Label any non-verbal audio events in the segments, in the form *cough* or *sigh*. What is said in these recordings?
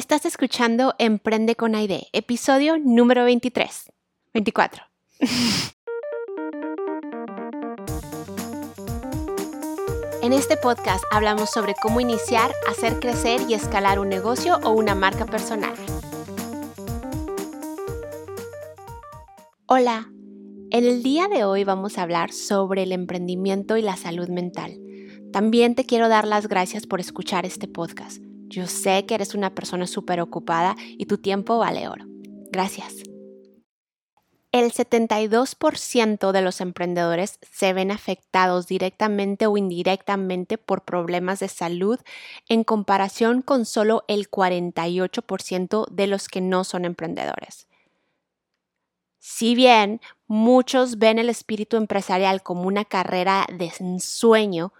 Estás escuchando Emprende con Aide, episodio número 23. 24. *laughs* En este podcast hablamos sobre cómo iniciar, hacer crecer y escalar un negocio o una marca personal. Hola, en el día de hoy vamos a hablar sobre el emprendimiento y la salud mental. También te quiero dar las gracias por escuchar este podcast. Yo sé que eres una persona súper ocupada y tu tiempo vale oro. Gracias. El 72% de los emprendedores se ven afectados directamente o indirectamente por problemas de salud en comparación con solo el 48% de los que no son emprendedores. Si bien muchos ven el espíritu empresarial como una carrera de ensueño,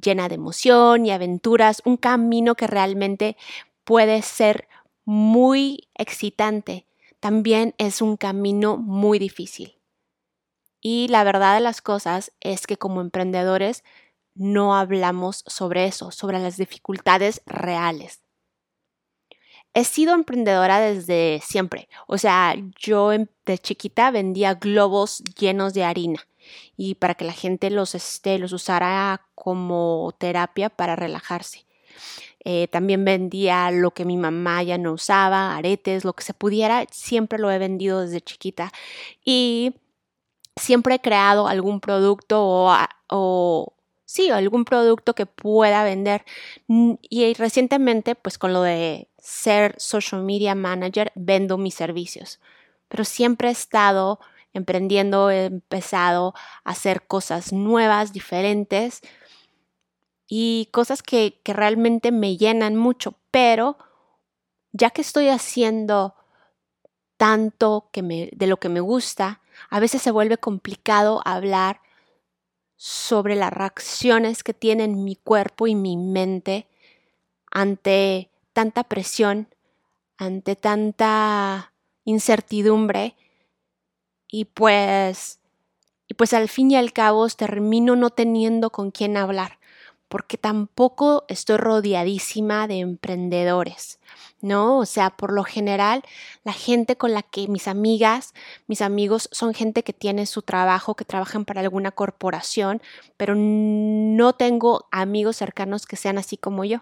llena de emoción y aventuras, un camino que realmente puede ser muy excitante, también es un camino muy difícil. Y la verdad de las cosas es que como emprendedores no hablamos sobre eso, sobre las dificultades reales. He sido emprendedora desde siempre. O sea, yo de chiquita vendía globos llenos de harina y para que la gente los, este, los usara como terapia para relajarse. Eh, también vendía lo que mi mamá ya no usaba, aretes, lo que se pudiera, siempre lo he vendido desde chiquita. Y siempre he creado algún producto o, o sí, algún producto que pueda vender. Y recientemente, pues con lo de ser social media manager, vendo mis servicios. Pero siempre he estado emprendiendo, he empezado a hacer cosas nuevas, diferentes y cosas que, realmente me llenan mucho, pero ya que estoy haciendo tanto que me, de lo que me gusta, a veces se vuelve complicado hablar sobre las reacciones que tienen mi cuerpo y mi mente ante tanta presión, ante tanta incertidumbre y pues, y pues al fin y al cabo termino no teniendo con quién hablar, porque tampoco estoy rodeadísima de emprendedores, ¿no? O sea, por lo general, la gente con la que mis amigas, mis amigos son gente que tiene su trabajo, que trabajan para alguna corporación, pero no tengo amigos cercanos que sean así como yo.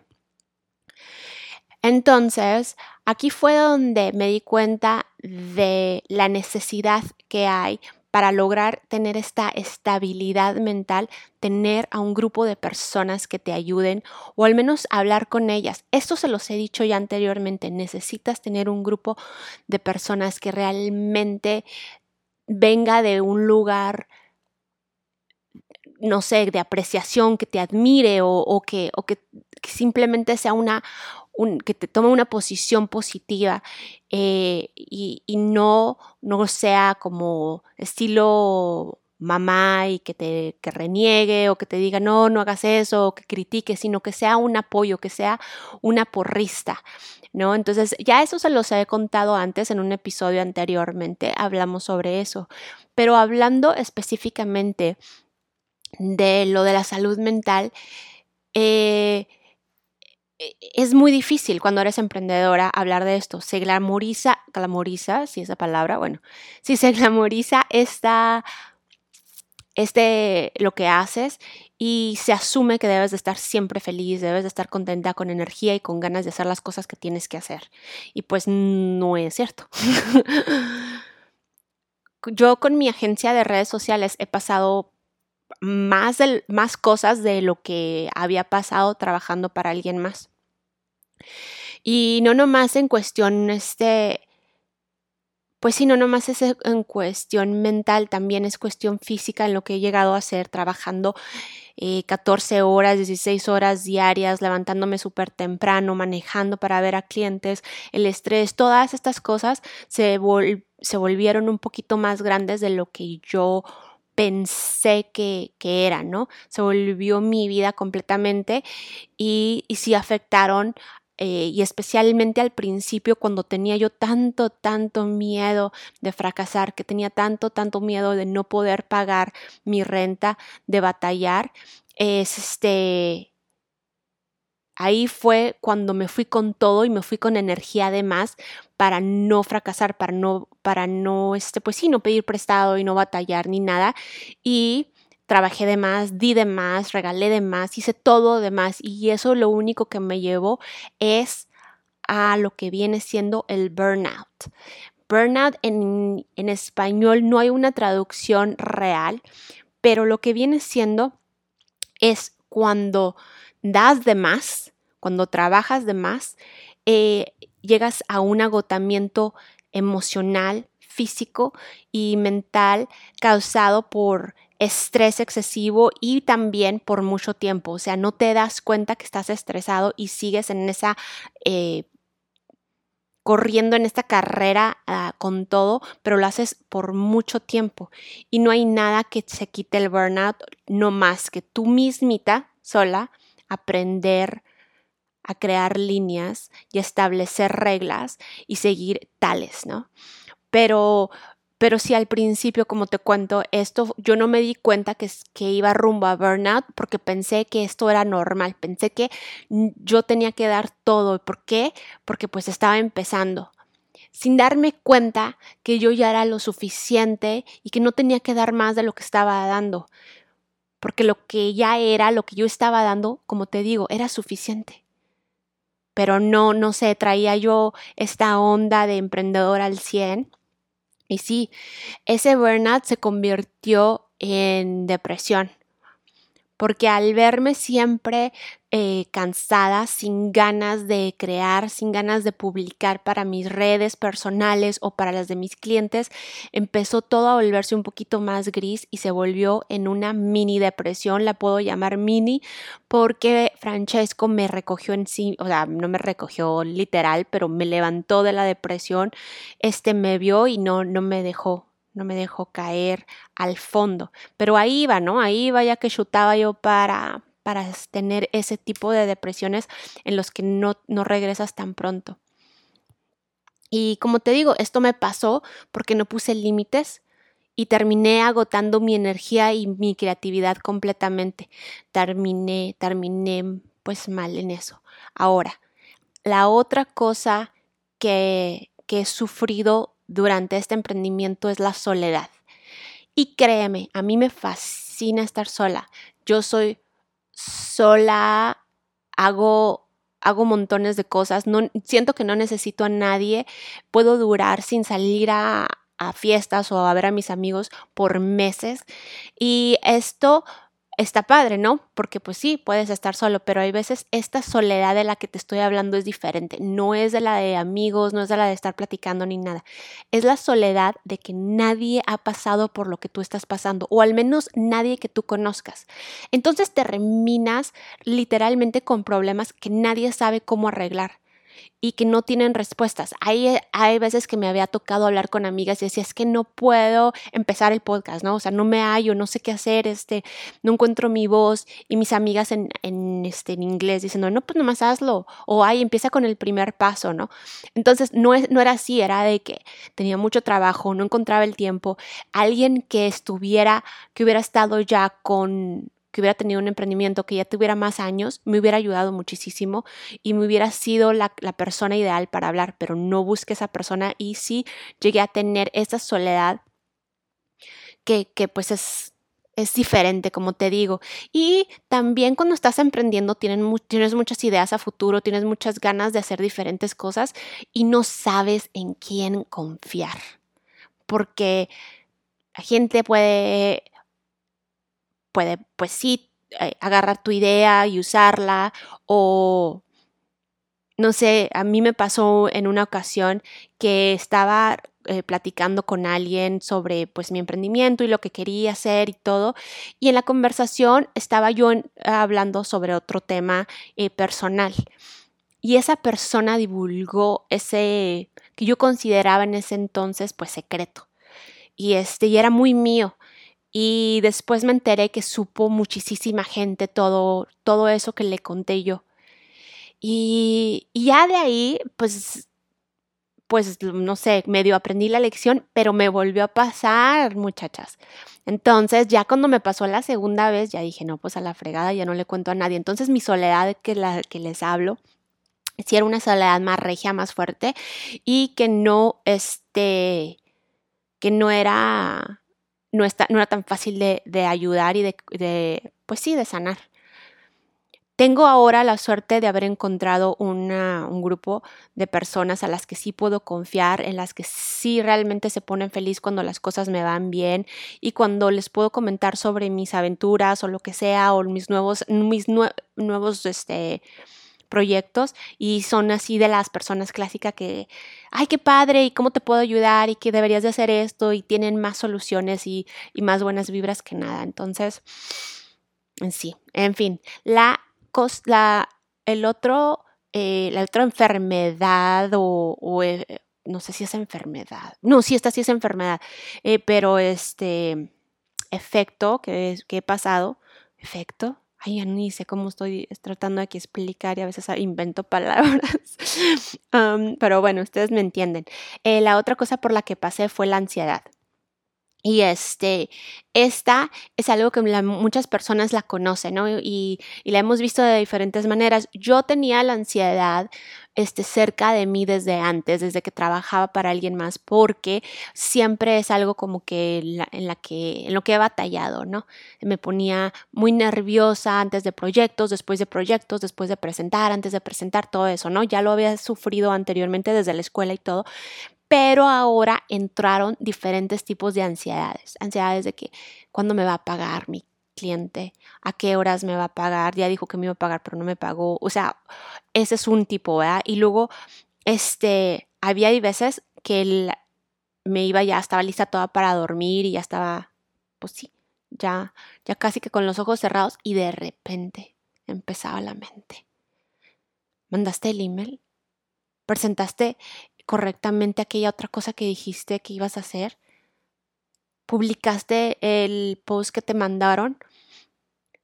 Entonces, aquí fue donde me di cuenta de la necesidad que hay para lograr tener esta estabilidad mental, tener a un grupo de personas que te ayuden o al menos hablar con ellas. Esto se los he dicho ya anteriormente, necesitas tener un grupo de personas que realmente venga de un lugar no sé, de apreciación, que te admire o, que, o que, simplemente sea una, que te tome una posición positiva eh, y, no, no sea como estilo mamá y que te que reniegue o que te diga no, no hagas eso o que critique, sino que sea un apoyo, que sea una porrista, ¿no? Entonces, ya eso se los he contado antes en un episodio anteriormente, hablamos sobre eso, pero hablando específicamente de lo de la salud mental, eh, es muy difícil cuando eres emprendedora hablar de esto. Se glamoriza, glamoriza, si esa palabra, bueno, si se *laughs* glamoriza esta, este, lo que haces y se asume que debes de estar siempre feliz, debes de estar contenta, con energía y con ganas de hacer las cosas que tienes que hacer. Y pues no es cierto. *laughs* Yo con mi agencia de redes sociales he pasado más, más cosas de lo que había pasado trabajando para alguien más. Y no nomás en cuestión, este, pues sí, no nomás es en cuestión mental, también es cuestión física en lo que he llegado a hacer trabajando 14 eh, horas, 16 horas diarias, levantándome súper temprano, manejando para ver a clientes, el estrés, todas estas cosas se, se volvieron un poquito más grandes de lo que yo pensé que, que, era, ¿no? Se volvió mi vida completamente y, y sí afectaron eh, y especialmente al principio cuando tenía yo tanto, tanto miedo de fracasar, que tenía tanto, tanto miedo de no poder pagar mi renta, de batallar, es este, ahí fue cuando me fui con todo y me fui con energía de más para no fracasar, para no, para no, este, pues sí, no pedir prestado y no batallar ni nada. Y trabajé de más, di de más, regalé de más, hice todo de más y eso lo único que me llevó es a lo que viene siendo el burnout. Burnout en, en español no hay una traducción real, pero lo que viene siendo es cuando das de más, cuando trabajas de más, eh, llegas a un agotamiento emocional, físico y mental causado por estrés excesivo y también por mucho tiempo. O sea, no te das cuenta que estás estresado y sigues en esa... Eh, corriendo en esta carrera ah, con todo, pero lo haces por mucho tiempo y no hay nada que se quite el burnout, no más que tú mismita sola aprender a crear líneas y establecer reglas y seguir tales, ¿no? Pero, pero si al principio, como te cuento, esto yo no me di cuenta que, que iba rumbo a burnout porque pensé que esto era normal, pensé que yo tenía que dar todo. ¿Por qué? Porque pues estaba empezando sin darme cuenta que yo ya era lo suficiente y que no tenía que dar más de lo que estaba dando porque lo que ya era, lo que yo estaba dando, como te digo, era suficiente. Pero no, no sé, traía yo esta onda de emprendedor al 100. Y sí, ese burnout se convirtió en depresión porque al verme siempre eh, cansada, sin ganas de crear, sin ganas de publicar para mis redes personales o para las de mis clientes, empezó todo a volverse un poquito más gris y se volvió en una mini depresión, la puedo llamar mini, porque Francesco me recogió en sí, o sea, no me recogió literal, pero me levantó de la depresión, este me vio y no, no me dejó no me dejó caer al fondo. Pero ahí iba, ¿no? Ahí iba ya que chutaba yo para, para tener ese tipo de depresiones en los que no, no regresas tan pronto. Y como te digo, esto me pasó porque no puse límites y terminé agotando mi energía y mi creatividad completamente. Terminé, terminé pues mal en eso. Ahora, la otra cosa que, que he sufrido durante este emprendimiento es la soledad. Y créeme, a mí me fascina estar sola. Yo soy sola, hago hago montones de cosas, no siento que no necesito a nadie, puedo durar sin salir a, a fiestas o a ver a mis amigos por meses y esto está padre, ¿no? Porque pues sí, puedes estar solo, pero hay veces esta soledad de la que te estoy hablando es diferente. No es de la de amigos, no es de la de estar platicando ni nada. Es la soledad de que nadie ha pasado por lo que tú estás pasando, o al menos nadie que tú conozcas. Entonces te reminas literalmente con problemas que nadie sabe cómo arreglar y que no tienen respuestas. Hay, hay veces que me había tocado hablar con amigas y decía, es que no puedo empezar el podcast, ¿no? O sea, no me hallo, no sé qué hacer, este, no encuentro mi voz y mis amigas en, en, este, en inglés diciendo, no, pues nomás hazlo o ay, empieza con el primer paso, ¿no? Entonces, no, es, no era así, era de que tenía mucho trabajo, no encontraba el tiempo, alguien que estuviera, que hubiera estado ya con que hubiera tenido un emprendimiento que ya tuviera más años, me hubiera ayudado muchísimo y me hubiera sido la, persona ideal para hablar, pero no busqué esa persona y sí llegué a tener esa soledad que, que pues es, es diferente, como te digo. Y también cuando estás emprendiendo tienes muchas ideas a futuro, tienes muchas ganas de hacer diferentes cosas y no sabes en quién confiar. Porque la gente puede puede, pues sí, eh, agarrar tu idea y usarla o no sé, a mí me pasó en una ocasión que estaba eh, platicando con alguien sobre pues mi emprendimiento y lo que quería hacer y todo y en la conversación estaba yo hablando sobre otro tema eh, personal y esa persona divulgó ese que yo consideraba en ese entonces pues secreto y este y era muy mío y después me enteré que supo muchísima gente todo, todo eso que le conté yo. Y, ya de ahí, pues, pues, no sé, medio aprendí la lección, pero me volvió a pasar, muchachas. Entonces, ya cuando me pasó la segunda vez, ya dije, no, pues a la fregada, ya no le cuento a nadie. Entonces, mi soledad que, la, que les hablo, si era una soledad más regia, más fuerte, y que no, este, que no era, no, está, no era tan fácil de, ayudar y de, de, pues sí, de sanar. Tengo ahora la suerte de haber encontrado una, un grupo de personas a las que sí puedo confiar, en las que sí realmente se ponen feliz cuando las cosas me van bien y cuando les puedo comentar sobre mis aventuras o lo que sea o mis nuevos, mis nuevos este, proyectos y son así de las personas clásicas que, ay, qué padre y cómo te puedo ayudar y que deberías de hacer esto y tienen más soluciones y, más buenas vibras que nada. Entonces, sí, en fin, la la, el otro, eh, la otra enfermedad o, eh, no sé si es enfermedad, no, sí, esta sí es enfermedad, eh, pero este efecto que, que he pasado, efecto, ay, ni sé cómo estoy tratando de aquí explicar y a veces invento *laughs* palabras. pero bueno, ustedes me entienden. la otra cosa por la que pasé fue la ansiedad. Y este, esta es algo que muchas personas la conocen, ¿no? Y, y, la hemos visto de diferentes maneras. Yo tenía la ansiedad este, cerca de mí desde antes, desde que trabajaba para alguien más, porque siempre es algo como que en, la que, en lo que he batallado, ¿no? Me ponía muy nerviosa antes de proyectos, después de proyectos, después de presentar, antes de presentar, todo eso, ¿no? Ya lo había sufrido anteriormente desde la escuela y todo, pero ahora entraron diferentes tipos de ansiedades. Ansiedades de que cuándo me va a pagar mi cliente, a qué horas me va a pagar, ya dijo que me iba a pagar, pero no me pagó. O sea, ese es un tipo, ¿verdad? Y luego, este, había veces que me iba ya, estaba lista toda para dormir y ya estaba, pues sí, ya, ya casi que con los ojos cerrados y de repente empezaba la mente. ¿Mandaste el email? ¿Presentaste correctamente aquella otra cosa que dijiste que ibas a hacer. Publicaste el post que te mandaron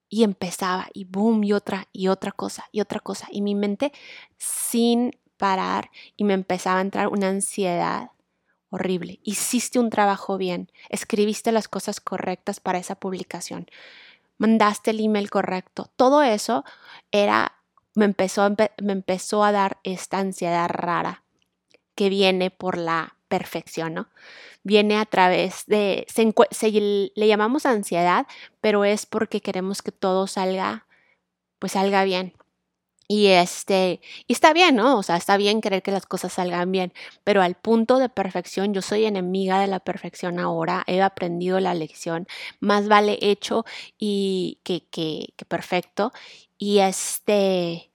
y empezaba y boom y otra y otra cosa y otra cosa y mi mente sin parar y me empezaba a entrar una ansiedad horrible. Hiciste un trabajo bien, escribiste las cosas correctas para esa publicación, mandaste el email correcto. Todo eso era me empezó, me empezó a dar esta ansiedad rara que viene por la perfección, ¿no? Viene a través de, se, le llamamos ansiedad, pero es porque queremos que todo salga, pues salga bien. Y este, y está bien, ¿no? O sea, está bien querer que las cosas salgan bien, pero al punto de perfección, yo soy enemiga de la perfección ahora, he aprendido la lección, más vale hecho y que, que, que perfecto. Y este,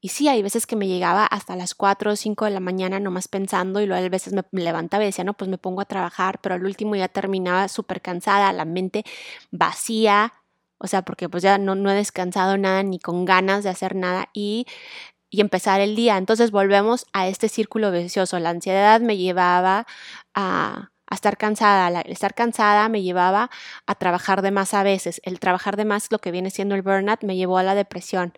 y sí, hay veces que me llegaba hasta las 4 o 5 de la mañana nomás pensando y luego a veces me levantaba y decía, no, pues me pongo a trabajar, pero al último ya terminaba súper cansada, la mente vacía, o sea, porque pues ya no, no he descansado nada ni con ganas de hacer nada y, y empezar el día. Entonces volvemos a este círculo vicioso. La ansiedad me llevaba a a estar cansada. El estar cansada me llevaba a trabajar de más a veces. El trabajar de más, lo que viene siendo el burnout, me llevó a la depresión.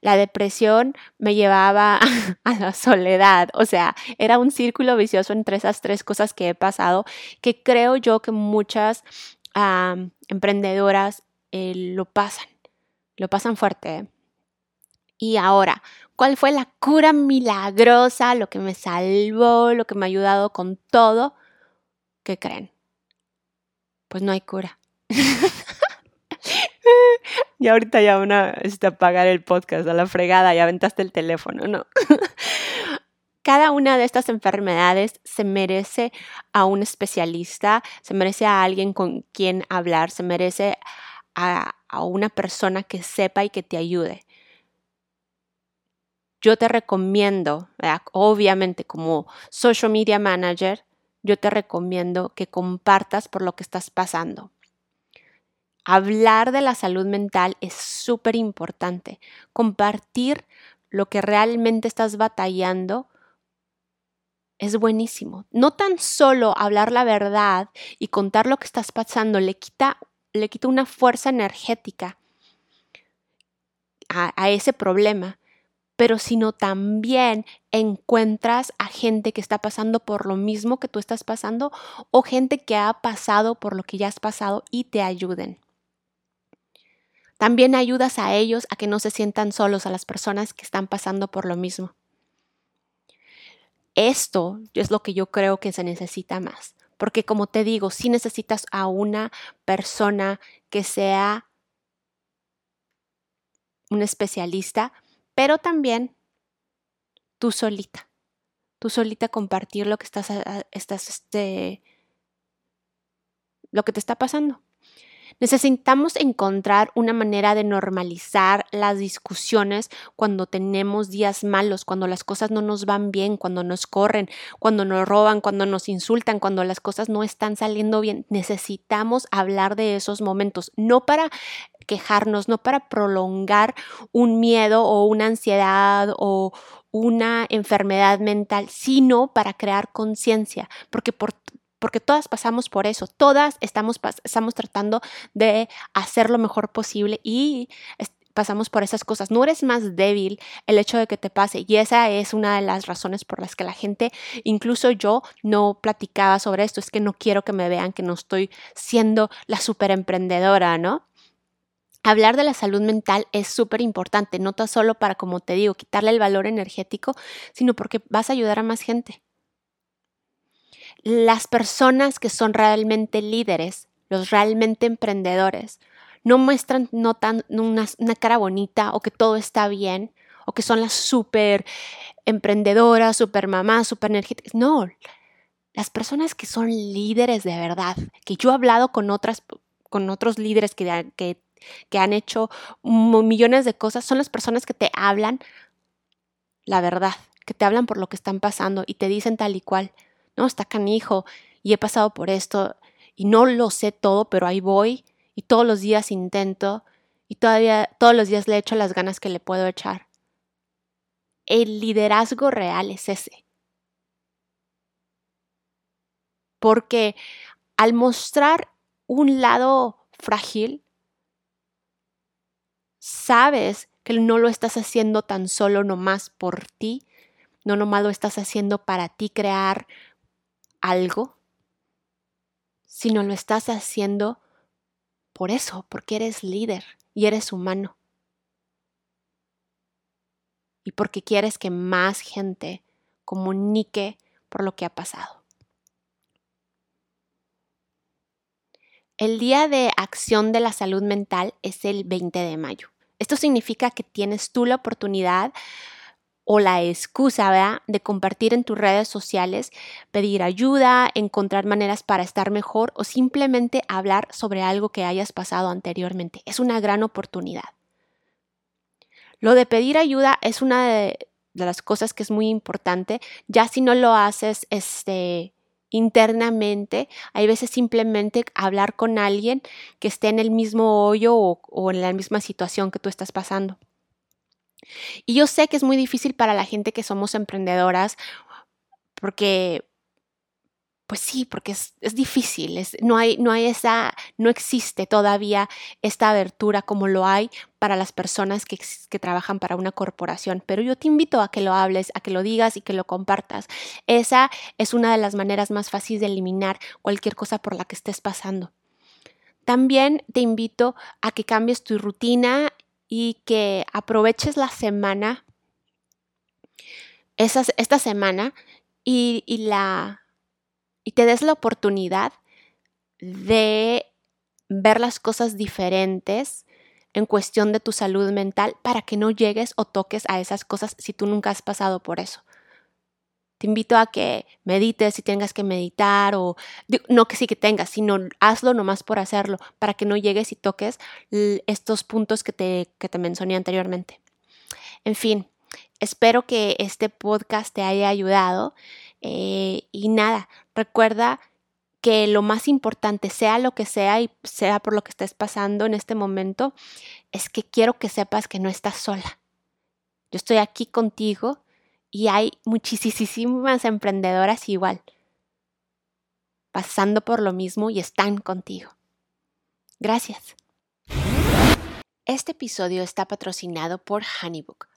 La depresión me llevaba *laughs* a la soledad. O sea, era un círculo vicioso entre esas tres cosas que he pasado, que creo yo que muchas emprendedoras eh, lo pasan. Lo pasan fuerte. ¿eh? Y ahora, ¿cuál fue la cura milagrosa, lo que me salvó, lo que me ha ayudado con todo? ¿Qué creen? Pues no hay cura. *laughs* y ahorita ya una está apagar el podcast a la fregada, ya aventaste el teléfono, ¿no? *laughs* Cada una de estas enfermedades se merece a un especialista, se merece a alguien con quien hablar, se merece a una persona que sepa y que te ayude yo te recomiendo, obviamente como social media manager, yo te recomiendo que compartas por lo que estás pasando. Hablar de la salud mental es súper importante. Compartir lo que realmente estás batallando es buenísimo. No tan solo hablar la verdad y contar lo que estás pasando le quita, le quita una fuerza energética a, a ese problema, pero sino también encuentras a gente que está pasando por lo mismo que tú estás pasando o gente que ha pasado por lo que ya has pasado y te ayuden. También ayudas a ellos a que no se sientan solos, a las personas que están pasando por lo mismo. Esto es lo que yo creo que se necesita más, porque como te digo, si necesitas a una persona que sea un especialista, pero también tú solita, tú solita compartir lo que estás, estás este, lo que te está pasando. Necesitamos encontrar una manera de normalizar las discusiones cuando tenemos días malos, cuando las cosas no nos van bien, cuando nos corren, cuando nos roban, cuando nos insultan, cuando las cosas no están saliendo bien. Necesitamos hablar de esos momentos, no para quejarnos, no para prolongar un miedo o una ansiedad o una enfermedad mental, sino para crear conciencia, porque por porque todas pasamos por eso, todas estamos, estamos tratando de hacer lo mejor posible y pasamos por esas cosas. No eres más débil el hecho de que te pase y esa es una de las razones por las que la gente, incluso yo, no platicaba sobre esto, es que no quiero que me vean que no estoy siendo la super emprendedora, ¿no? Hablar de la salud mental es súper importante, no tan solo para, como te digo, quitarle el valor energético, sino porque vas a ayudar a más gente las personas que son realmente líderes, los realmente emprendedores, no muestran no tan, una, cara bonita o que todo está bien o que son las súper emprendedoras, súper mamás, súper energéticas. No, las personas que son líderes de verdad, que yo he hablado con, otras, con otros líderes que, que, que han hecho millones de cosas, son las personas que te hablan la verdad, que te hablan por lo que están pasando y te dicen tal y cual no, está canijo y he pasado por esto y no lo sé todo, pero ahí voy y todos los días intento y todavía todos los días le echo las ganas que le puedo echar. El liderazgo real es ese. Porque al mostrar un lado frágil, sabes que no lo estás haciendo tan solo nomás por ti, no nomás lo estás haciendo para ti crear algo, sino lo estás haciendo por eso, porque eres líder y eres humano. Y porque quieres que más gente comunique por lo que ha pasado. El Día de Acción de la Salud Mental es el 20 de mayo. Esto significa que tienes tú la oportunidad o la excusa de compartir en tus redes sociales, pedir ayuda, encontrar maneras para estar mejor o simplemente hablar sobre algo que hayas pasado anteriormente. Es una gran oportunidad. Lo de pedir ayuda es una de, las cosas que es muy importante, ya si no lo haces este, internamente, hay veces simplemente hablar con alguien que esté en el mismo hoyo o en la misma situación que tú estás pasando. Y yo sé que es muy difícil para la gente que somos emprendedoras porque, pues sí, porque es, difícil, no, hay, no hay esa, no existe todavía esta abertura como lo hay para las personas que, que trabajan para una corporación. Pero yo te invito a que lo hables, a que lo digas y que lo compartas. Esa es una de las maneras más fáciles de eliminar cualquier cosa por la que estés pasando. También te invito a que cambies tu rutina y que aproveches la semana, esta semana, y, la, y te des la oportunidad de ver las cosas diferentes en cuestión de tu salud mental para que no llegues o toques a esas cosas si tú nunca has pasado por eso. Te invito a que medites si tengas que meditar o no que sí que tengas, sino hazlo nomás por hacerlo para que no llegues y toques estos puntos que te, que mencioné anteriormente. En fin, espero que este podcast te haya ayudado eh, y nada, recuerda que lo más importante, sea lo que sea y sea por lo que estés pasando en este momento, es que quiero que sepas que no estás sola. Yo estoy aquí contigo y hay muchísimas emprendedoras igual, pasando por lo mismo y están contigo. Gracias. Este episodio está patrocinado por Honeybook.